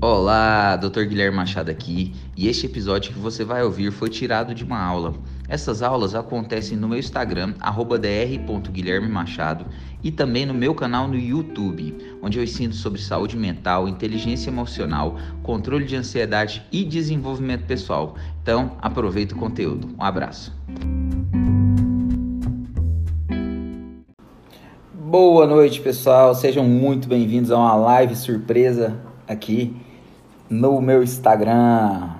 Olá, Dr. Guilherme Machado aqui, e este episódio que você vai ouvir foi tirado de uma aula. Essas aulas acontecem no meu Instagram, dr.guilhermemachado, e também no meu canal no YouTube, onde eu ensino sobre saúde mental, inteligência emocional, controle de ansiedade e desenvolvimento pessoal. Então, aproveita o conteúdo. Um abraço. Boa noite, pessoal. Sejam muito bem-vindos a uma live surpresa aqui no meu Instagram.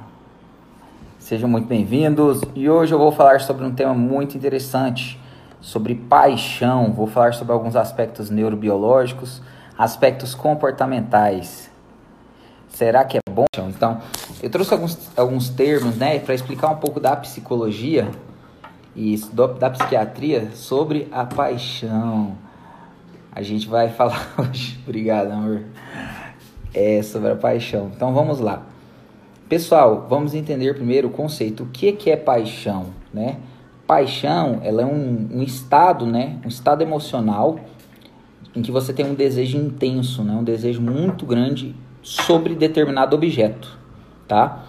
Sejam muito bem-vindos. E hoje eu vou falar sobre um tema muito interessante, sobre paixão. Vou falar sobre alguns aspectos neurobiológicos, aspectos comportamentais. Será que é bom? Então, eu trouxe alguns, alguns termos, né, para explicar um pouco da psicologia e da psiquiatria sobre a paixão. A gente vai falar hoje. Obrigado, amor é sobre a paixão. Então vamos lá. Pessoal, vamos entender primeiro o conceito. O que, que é paixão, né? Paixão, ela é um, um estado, né? Um estado emocional em que você tem um desejo intenso, né? Um desejo muito grande sobre determinado objeto, tá?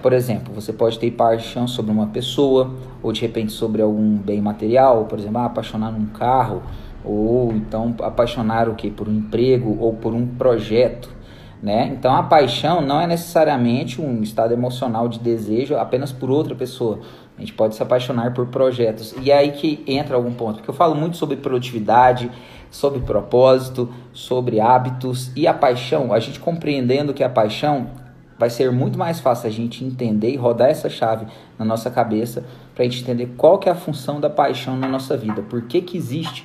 Por exemplo, você pode ter paixão sobre uma pessoa, ou de repente sobre algum bem material, por exemplo, ah, apaixonar num carro, ou então apaixonar o que por um emprego ou por um projeto, né? Então a paixão não é necessariamente um estado emocional de desejo apenas por outra pessoa. A gente pode se apaixonar por projetos. E é aí que entra algum ponto, porque eu falo muito sobre produtividade, sobre propósito, sobre hábitos e a paixão, a gente compreendendo que a paixão vai ser muito mais fácil a gente entender e rodar essa chave na nossa cabeça para a gente entender qual que é a função da paixão na nossa vida, por que, que existe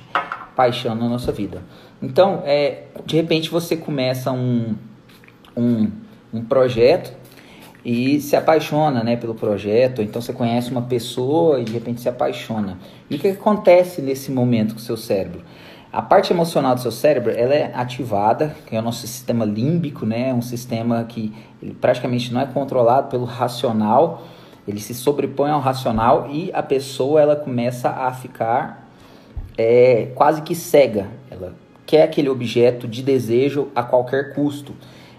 paixão na nossa vida. Então, é, de repente você começa um, um, um projeto e se apaixona né, pelo projeto, então você conhece uma pessoa e de repente se apaixona. E o que acontece nesse momento com o seu cérebro? A parte emocional do seu cérebro ela é ativada, que é o nosso sistema límbico, né? um sistema que praticamente não é controlado pelo racional, ele se sobrepõe ao racional e a pessoa ela começa a ficar é, quase que cega. Ela quer aquele objeto de desejo a qualquer custo.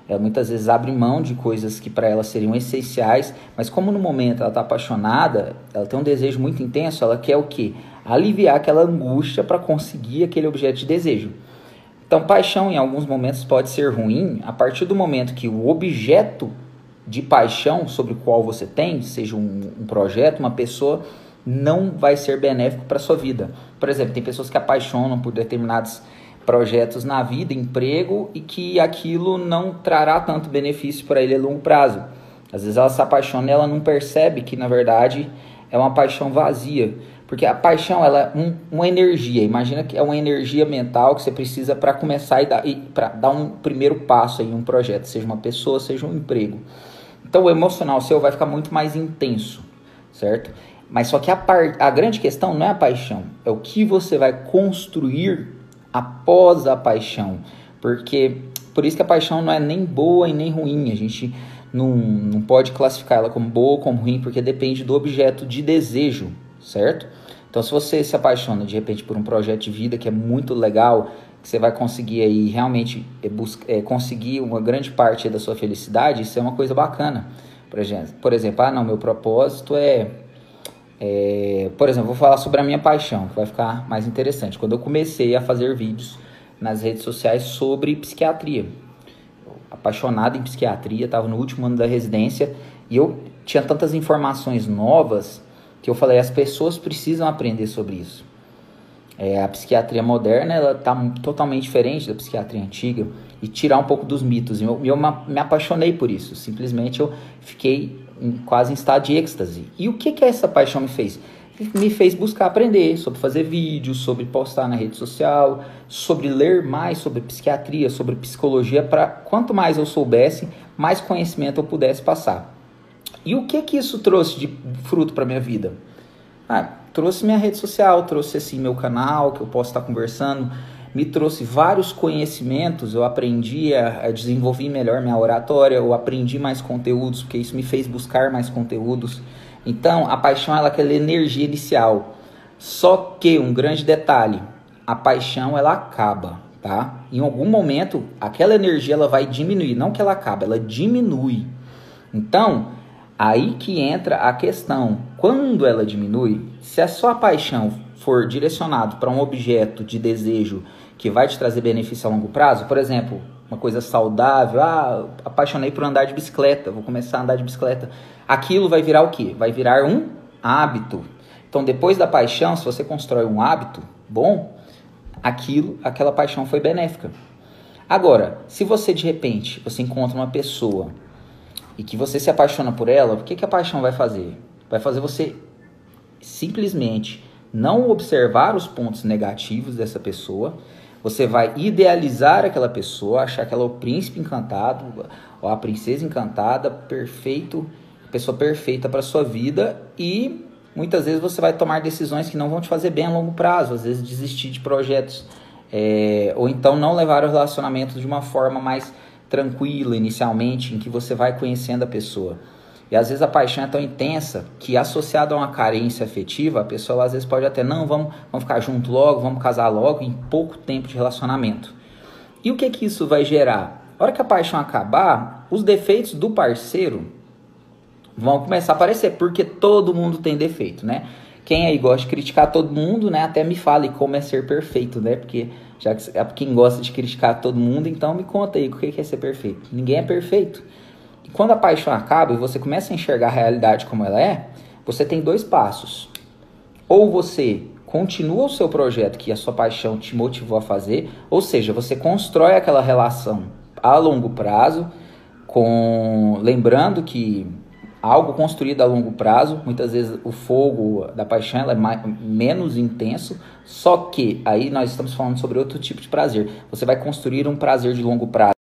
Ela muitas vezes abre mão de coisas que para ela seriam essenciais, mas como no momento ela está apaixonada, ela tem um desejo muito intenso, ela quer o quê? Aliviar aquela angústia para conseguir aquele objeto de desejo. Então, paixão em alguns momentos pode ser ruim a partir do momento que o objeto de paixão sobre o qual você tem, seja um, um projeto, uma pessoa, não vai ser benéfico para sua vida. Por exemplo, tem pessoas que apaixonam por determinados projetos na vida, emprego e que aquilo não trará tanto benefício para ele a longo prazo. Às vezes ela se apaixona e ela não percebe que na verdade é uma paixão vazia, porque a paixão ela é um, uma energia. Imagina que é uma energia mental que você precisa para começar e dar, para dar um primeiro passo em um projeto, seja uma pessoa, seja um emprego. Então o emocional seu vai ficar muito mais intenso, certo? Mas só que a, par, a grande questão não é a paixão, é o que você vai construir após a paixão. Porque por isso que a paixão não é nem boa e nem ruim. A gente não, não pode classificar ela como boa ou como ruim, porque depende do objeto de desejo, certo? Então, se você se apaixona de repente por um projeto de vida que é muito legal, que você vai conseguir aí realmente é, é, conseguir uma grande parte da sua felicidade, isso é uma coisa bacana. Por exemplo, por exemplo ah, não, meu propósito é é, por exemplo, vou falar sobre a minha paixão, que vai ficar mais interessante. Quando eu comecei a fazer vídeos nas redes sociais sobre psiquiatria, apaixonado em psiquiatria, estava no último ano da residência e eu tinha tantas informações novas que eu falei, as pessoas precisam aprender sobre isso. É, a psiquiatria moderna ela está totalmente diferente da psiquiatria antiga e tirar um pouco dos mitos. Eu, eu me apaixonei por isso. Simplesmente eu fiquei quase em estado de êxtase. E o que, que essa paixão me fez? Me fez buscar aprender sobre fazer vídeos, sobre postar na rede social, sobre ler mais sobre psiquiatria, sobre psicologia, para quanto mais eu soubesse, mais conhecimento eu pudesse passar. E o que que isso trouxe de fruto para minha vida? Ah, trouxe minha rede social, trouxe assim meu canal que eu posso estar conversando, me trouxe vários conhecimentos, eu aprendi a, a desenvolver melhor minha oratória, eu aprendi mais conteúdos, porque isso me fez buscar mais conteúdos. Então, a paixão ela é aquela energia inicial. Só que um grande detalhe, a paixão ela acaba. tá? Em algum momento, aquela energia ela vai diminuir, não que ela acabe, ela diminui. Então, aí que entra a questão. Quando ela diminui, se a sua paixão for direcionado para um objeto de desejo que vai te trazer benefício a longo prazo, por exemplo, uma coisa saudável, ah, apaixonei por andar de bicicleta, vou começar a andar de bicicleta. Aquilo vai virar o quê? Vai virar um hábito. Então, depois da paixão, se você constrói um hábito bom, aquilo, aquela paixão foi benéfica. Agora, se você de repente você encontra uma pessoa e que você se apaixona por ela, o que, que a paixão vai fazer? Vai fazer você simplesmente não observar os pontos negativos dessa pessoa, você vai idealizar aquela pessoa, achar que ela é o príncipe encantado, ou a princesa encantada, perfeito, pessoa perfeita para sua vida e muitas vezes você vai tomar decisões que não vão te fazer bem a longo prazo, às vezes desistir de projetos, é, ou então não levar o relacionamento de uma forma mais tranquila inicialmente, em que você vai conhecendo a pessoa. E às vezes a paixão é tão intensa que, associada a uma carência afetiva, a pessoa às vezes pode até, não, vamos, vamos ficar junto logo, vamos casar logo, em pouco tempo de relacionamento. E o que que isso vai gerar? A hora que a paixão acabar, os defeitos do parceiro vão começar a aparecer, porque todo mundo tem defeito, né? Quem aí gosta de criticar todo mundo, né? Até me fale como é ser perfeito, né? Porque já que é quem gosta de criticar todo mundo, então me conta aí o que é ser perfeito. Ninguém é perfeito. Quando a paixão acaba e você começa a enxergar a realidade como ela é, você tem dois passos. Ou você continua o seu projeto que a sua paixão te motivou a fazer, ou seja, você constrói aquela relação a longo prazo, com lembrando que algo construído a longo prazo, muitas vezes o fogo da paixão é mais, menos intenso, só que aí nós estamos falando sobre outro tipo de prazer. Você vai construir um prazer de longo prazo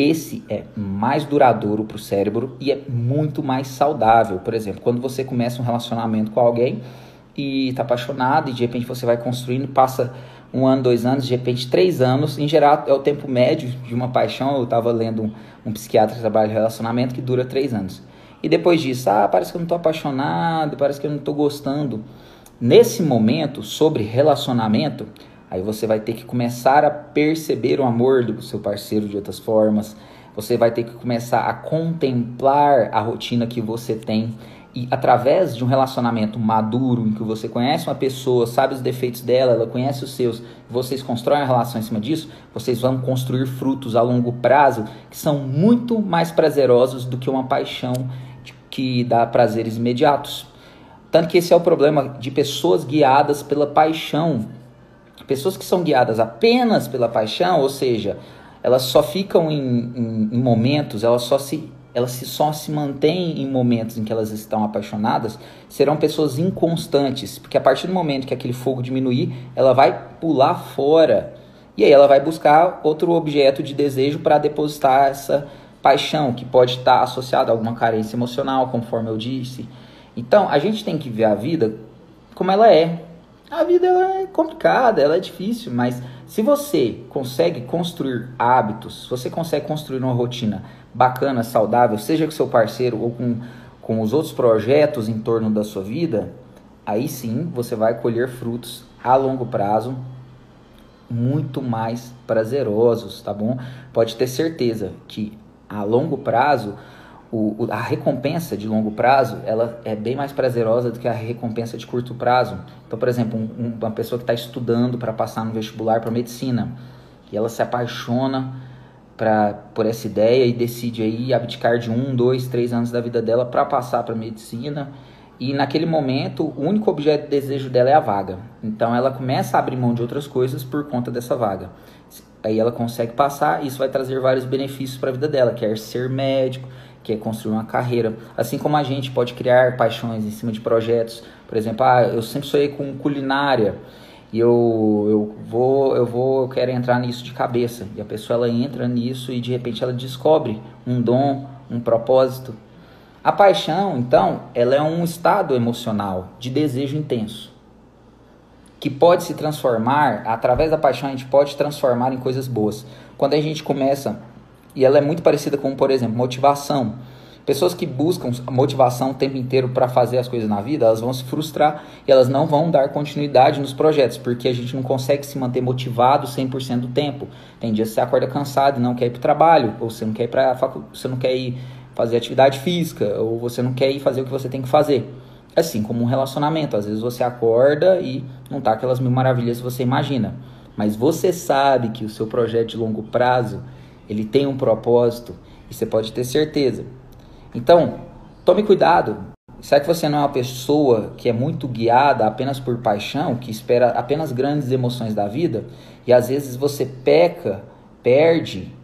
esse é mais duradouro para o cérebro e é muito mais saudável. Por exemplo, quando você começa um relacionamento com alguém e está apaixonado e de repente você vai construindo, passa um ano, dois anos, de repente três anos, em geral é o tempo médio de uma paixão. Eu estava lendo um, um, psiquiatra que trabalha em relacionamento que dura três anos. E depois disso, ah, parece que eu não estou apaixonado, parece que eu não estou gostando. Nesse momento, sobre relacionamento, Aí você vai ter que começar a perceber o amor do seu parceiro de outras formas. Você vai ter que começar a contemplar a rotina que você tem e através de um relacionamento maduro em que você conhece uma pessoa, sabe os defeitos dela, ela conhece os seus, vocês constroem a relação em cima disso, vocês vão construir frutos a longo prazo que são muito mais prazerosos do que uma paixão que dá prazeres imediatos. Tanto que esse é o problema de pessoas guiadas pela paixão Pessoas que são guiadas apenas pela paixão, ou seja, elas só ficam em, em, em momentos, elas só se elas se, só se mantêm em momentos em que elas estão apaixonadas, serão pessoas inconstantes, porque a partir do momento que aquele fogo diminuir, ela vai pular fora e aí ela vai buscar outro objeto de desejo para depositar essa paixão, que pode estar associada a alguma carência emocional, conforme eu disse. Então, a gente tem que ver a vida como ela é, a vida é complicada, ela é difícil, mas se você consegue construir hábitos, se você consegue construir uma rotina bacana, saudável, seja com seu parceiro ou com, com os outros projetos em torno da sua vida, aí sim você vai colher frutos a longo prazo muito mais prazerosos, tá bom? Pode ter certeza que a longo prazo o, a recompensa de longo prazo ela é bem mais prazerosa do que a recompensa de curto prazo. Então, por exemplo, um, uma pessoa que está estudando para passar no vestibular para medicina e ela se apaixona pra, por essa ideia e decide aí abdicar de um, dois, três anos da vida dela para passar para medicina. E naquele momento, o único objeto de desejo dela é a vaga. Então, ela começa a abrir mão de outras coisas por conta dessa vaga. Aí ela consegue passar, e isso vai trazer vários benefícios para a vida dela, quer ser médico, que é construir uma carreira. Assim como a gente pode criar paixões em cima de projetos. Por exemplo, ah, eu sempre sonhei com culinária e eu, eu vou, eu vou, eu quero entrar nisso de cabeça. E a pessoa ela entra nisso e de repente ela descobre um dom, um propósito. A paixão, então, ela é um estado emocional de desejo intenso que pode se transformar, através da paixão a gente pode transformar em coisas boas. Quando a gente começa e ela é muito parecida com, por exemplo, motivação. Pessoas que buscam motivação o tempo inteiro para fazer as coisas na vida, elas vão se frustrar e elas não vão dar continuidade nos projetos, porque a gente não consegue se manter motivado 100% do tempo. Tem dias que você acorda cansado e não quer ir para o trabalho, ou você não quer ir para facu... você não quer ir fazer atividade física, ou você não quer ir fazer o que você tem que fazer. Assim como um relacionamento, às vezes você acorda e não tá aquelas mil maravilhas que você imagina, mas você sabe que o seu projeto de longo prazo, ele tem um propósito e você pode ter certeza. Então, tome cuidado. Será que você não é uma pessoa que é muito guiada apenas por paixão, que espera apenas grandes emoções da vida? E às vezes você peca, perde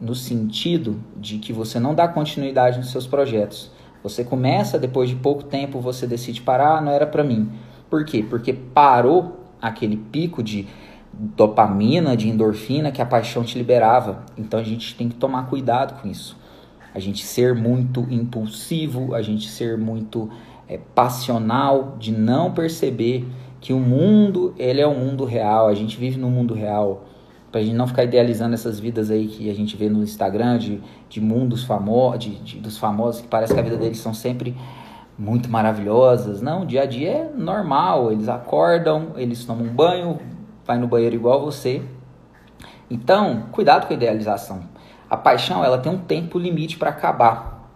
no sentido de que você não dá continuidade nos seus projetos. Você começa, depois de pouco tempo, você decide parar, ah, não era para mim. Por quê? Porque parou aquele pico de dopamina, de endorfina que a paixão te liberava. Então a gente tem que tomar cuidado com isso. A gente ser muito impulsivo, a gente ser muito é, passional, de não perceber que o mundo ele é o mundo real. A gente vive no mundo real pra gente não ficar idealizando essas vidas aí que a gente vê no Instagram de, de mundos famosos, de, de, dos famosos, que parece que a vida deles são sempre muito maravilhosas. Não, o dia a dia é normal, eles acordam, eles tomam um banho, vai no banheiro igual você. Então, cuidado com a idealização. A paixão, ela tem um tempo limite para acabar.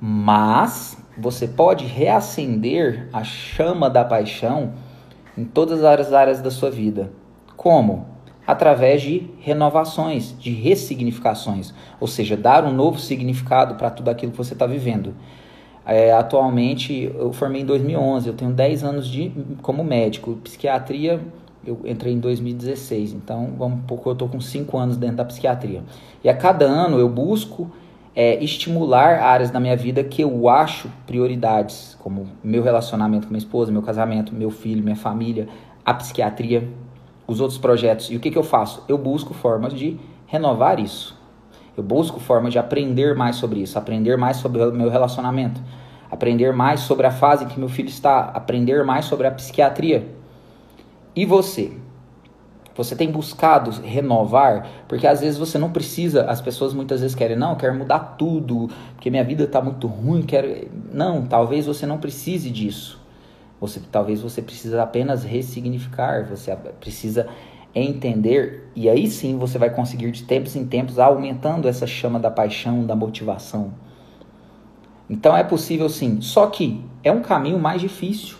Mas você pode reacender a chama da paixão em todas as áreas da sua vida. Como? através de renovações, de ressignificações, ou seja, dar um novo significado para tudo aquilo que você está vivendo. É, atualmente, eu formei em 2011, eu tenho 10 anos de, como médico. Psiquiatria, eu entrei em 2016, então vamos pouco, eu estou com 5 anos dentro da psiquiatria. E a cada ano eu busco é, estimular áreas da minha vida que eu acho prioridades, como meu relacionamento com minha esposa, meu casamento, meu filho, minha família, a psiquiatria, os outros projetos. E o que, que eu faço? Eu busco formas de renovar isso. Eu busco formas de aprender mais sobre isso, aprender mais sobre o meu relacionamento, aprender mais sobre a fase em que meu filho está, aprender mais sobre a psiquiatria. E você? Você tem buscado renovar? Porque às vezes você não precisa, as pessoas muitas vezes querem, não, eu quero mudar tudo, porque minha vida está muito ruim, quero. Não, talvez você não precise disso. Você talvez você precisa apenas ressignificar, você precisa entender e aí sim você vai conseguir de tempos em tempos aumentando essa chama da paixão, da motivação. Então é possível sim, só que é um caminho mais difícil.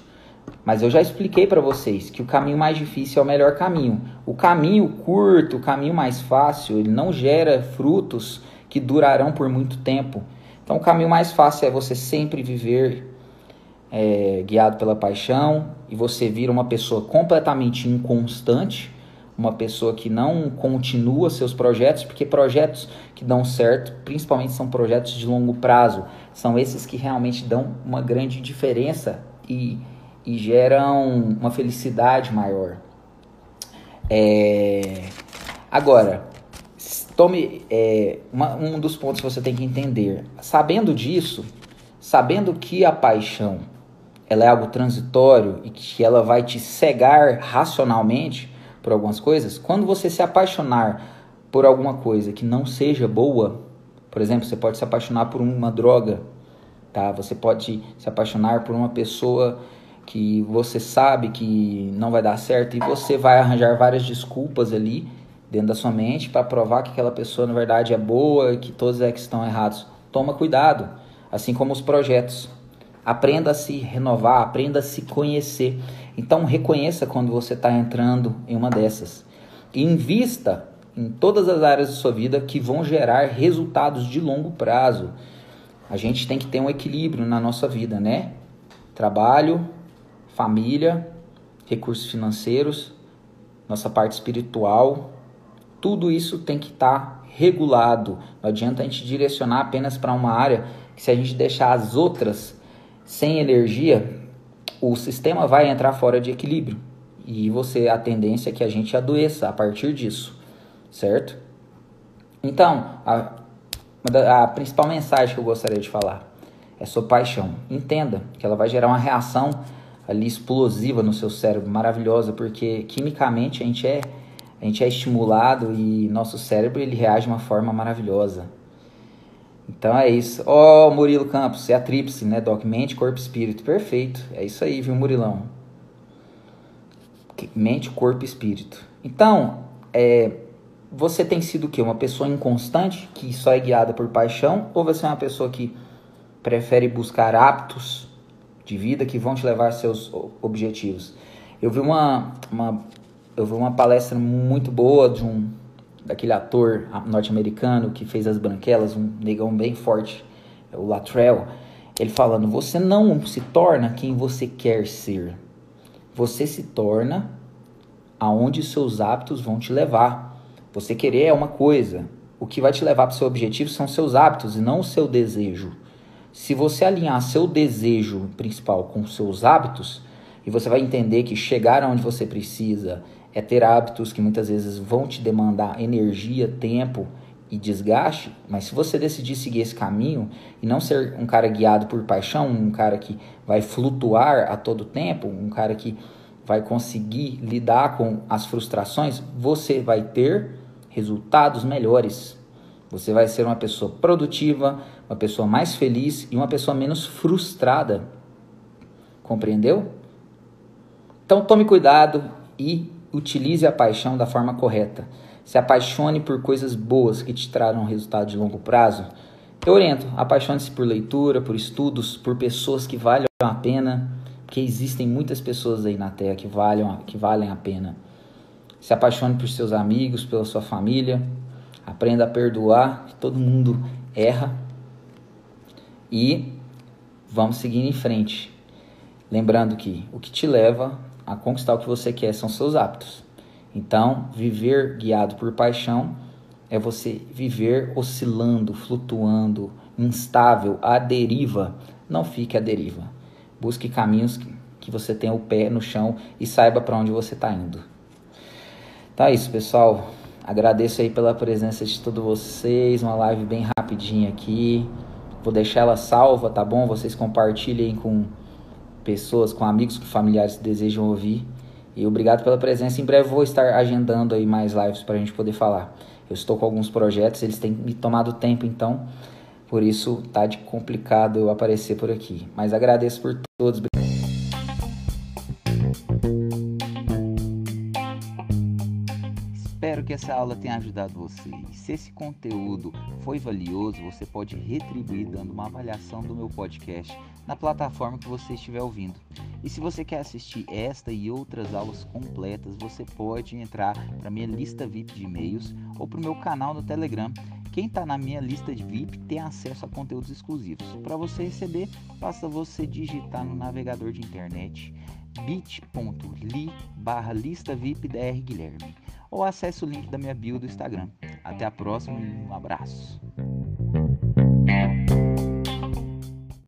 Mas eu já expliquei para vocês que o caminho mais difícil é o melhor caminho. O caminho curto, o caminho mais fácil, ele não gera frutos que durarão por muito tempo. Então o caminho mais fácil é você sempre viver é, guiado pela paixão e você vira uma pessoa completamente inconstante, uma pessoa que não continua seus projetos, porque projetos que dão certo, principalmente são projetos de longo prazo, são esses que realmente dão uma grande diferença e, e geram uma felicidade maior. É... Agora, tome é, uma, um dos pontos que você tem que entender. Sabendo disso, sabendo que a paixão ela é algo transitório e que ela vai te cegar racionalmente por algumas coisas, quando você se apaixonar por alguma coisa que não seja boa, por exemplo, você pode se apaixonar por uma droga, tá? Você pode se apaixonar por uma pessoa que você sabe que não vai dar certo e você vai arranjar várias desculpas ali dentro da sua mente para provar que aquela pessoa na verdade é boa, que todos é que estão errados. Toma cuidado, assim como os projetos. Aprenda a se renovar, aprenda a se conhecer. Então, reconheça quando você está entrando em uma dessas. E invista em todas as áreas da sua vida que vão gerar resultados de longo prazo. A gente tem que ter um equilíbrio na nossa vida, né? Trabalho, família, recursos financeiros, nossa parte espiritual, tudo isso tem que estar tá regulado. Não adianta a gente direcionar apenas para uma área que se a gente deixar as outras sem energia, o sistema vai entrar fora de equilíbrio e você a tendência é que a gente adoeça a partir disso, certo? Então, a, a principal mensagem que eu gostaria de falar é sobre paixão. Entenda que ela vai gerar uma reação ali explosiva no seu cérebro, maravilhosa, porque quimicamente a gente é a gente é estimulado e nosso cérebro ele reage de uma forma maravilhosa. Então é isso. Ó, oh, Murilo Campos, é a tríplice, né, Doc? Mente, corpo espírito. Perfeito. É isso aí, viu, Murilão? Mente, corpo espírito. Então, é, você tem sido o quê? Uma pessoa inconstante, que só é guiada por paixão? Ou você é uma pessoa que prefere buscar hábitos de vida que vão te levar a seus objetivos? Eu vi uma, uma, eu vi uma palestra muito boa de um daquele ator norte-americano que fez as branquelas, um negão bem forte, o Latrell, ele falando: você não se torna quem você quer ser, você se torna aonde seus hábitos vão te levar. Você querer é uma coisa, o que vai te levar para o seu objetivo são seus hábitos e não o seu desejo. Se você alinhar seu desejo principal com seus hábitos, e você vai entender que chegar aonde você precisa é ter hábitos que muitas vezes vão te demandar energia, tempo e desgaste, mas se você decidir seguir esse caminho e não ser um cara guiado por paixão, um cara que vai flutuar a todo tempo, um cara que vai conseguir lidar com as frustrações, você vai ter resultados melhores. Você vai ser uma pessoa produtiva, uma pessoa mais feliz e uma pessoa menos frustrada. Compreendeu? Então tome cuidado e utilize a paixão da forma correta. Se apaixone por coisas boas que te trarão resultado de longo prazo. Eu oriento, apaixone-se por leitura, por estudos, por pessoas que valham a pena, porque existem muitas pessoas aí na Terra que, valham, que valem a pena. Se apaixone por seus amigos, pela sua família. Aprenda a perdoar, que todo mundo erra. E vamos seguir em frente. Lembrando que o que te leva a conquistar o que você quer são seus hábitos. Então, viver guiado por paixão é você viver oscilando, flutuando, instável, à deriva. Não fique à deriva. Busque caminhos que você tenha o pé no chão e saiba para onde você está indo. Tá isso, pessoal. Agradeço aí pela presença de todos vocês. Uma live bem rapidinha aqui. Vou deixar ela salva, tá bom? Vocês compartilhem com pessoas, com amigos, com familiares que desejam ouvir. E obrigado pela presença. Em breve vou estar agendando aí mais lives para a gente poder falar. Eu estou com alguns projetos, eles têm me tomado tempo, então por isso tá de complicado eu aparecer por aqui. Mas agradeço por todos. Espero que essa aula tenha ajudado você. E se esse conteúdo foi valioso, você pode retribuir dando uma avaliação do meu podcast na plataforma que você estiver ouvindo. E se você quer assistir esta e outras aulas completas, você pode entrar para minha lista VIP de e-mails ou para o meu canal no Telegram. Quem está na minha lista de VIP tem acesso a conteúdos exclusivos. Para você receber, basta você digitar no navegador de internet bit.ly barra lista VIP DR Guilherme ou acesse o link da minha bio do Instagram. Até a próxima e um abraço.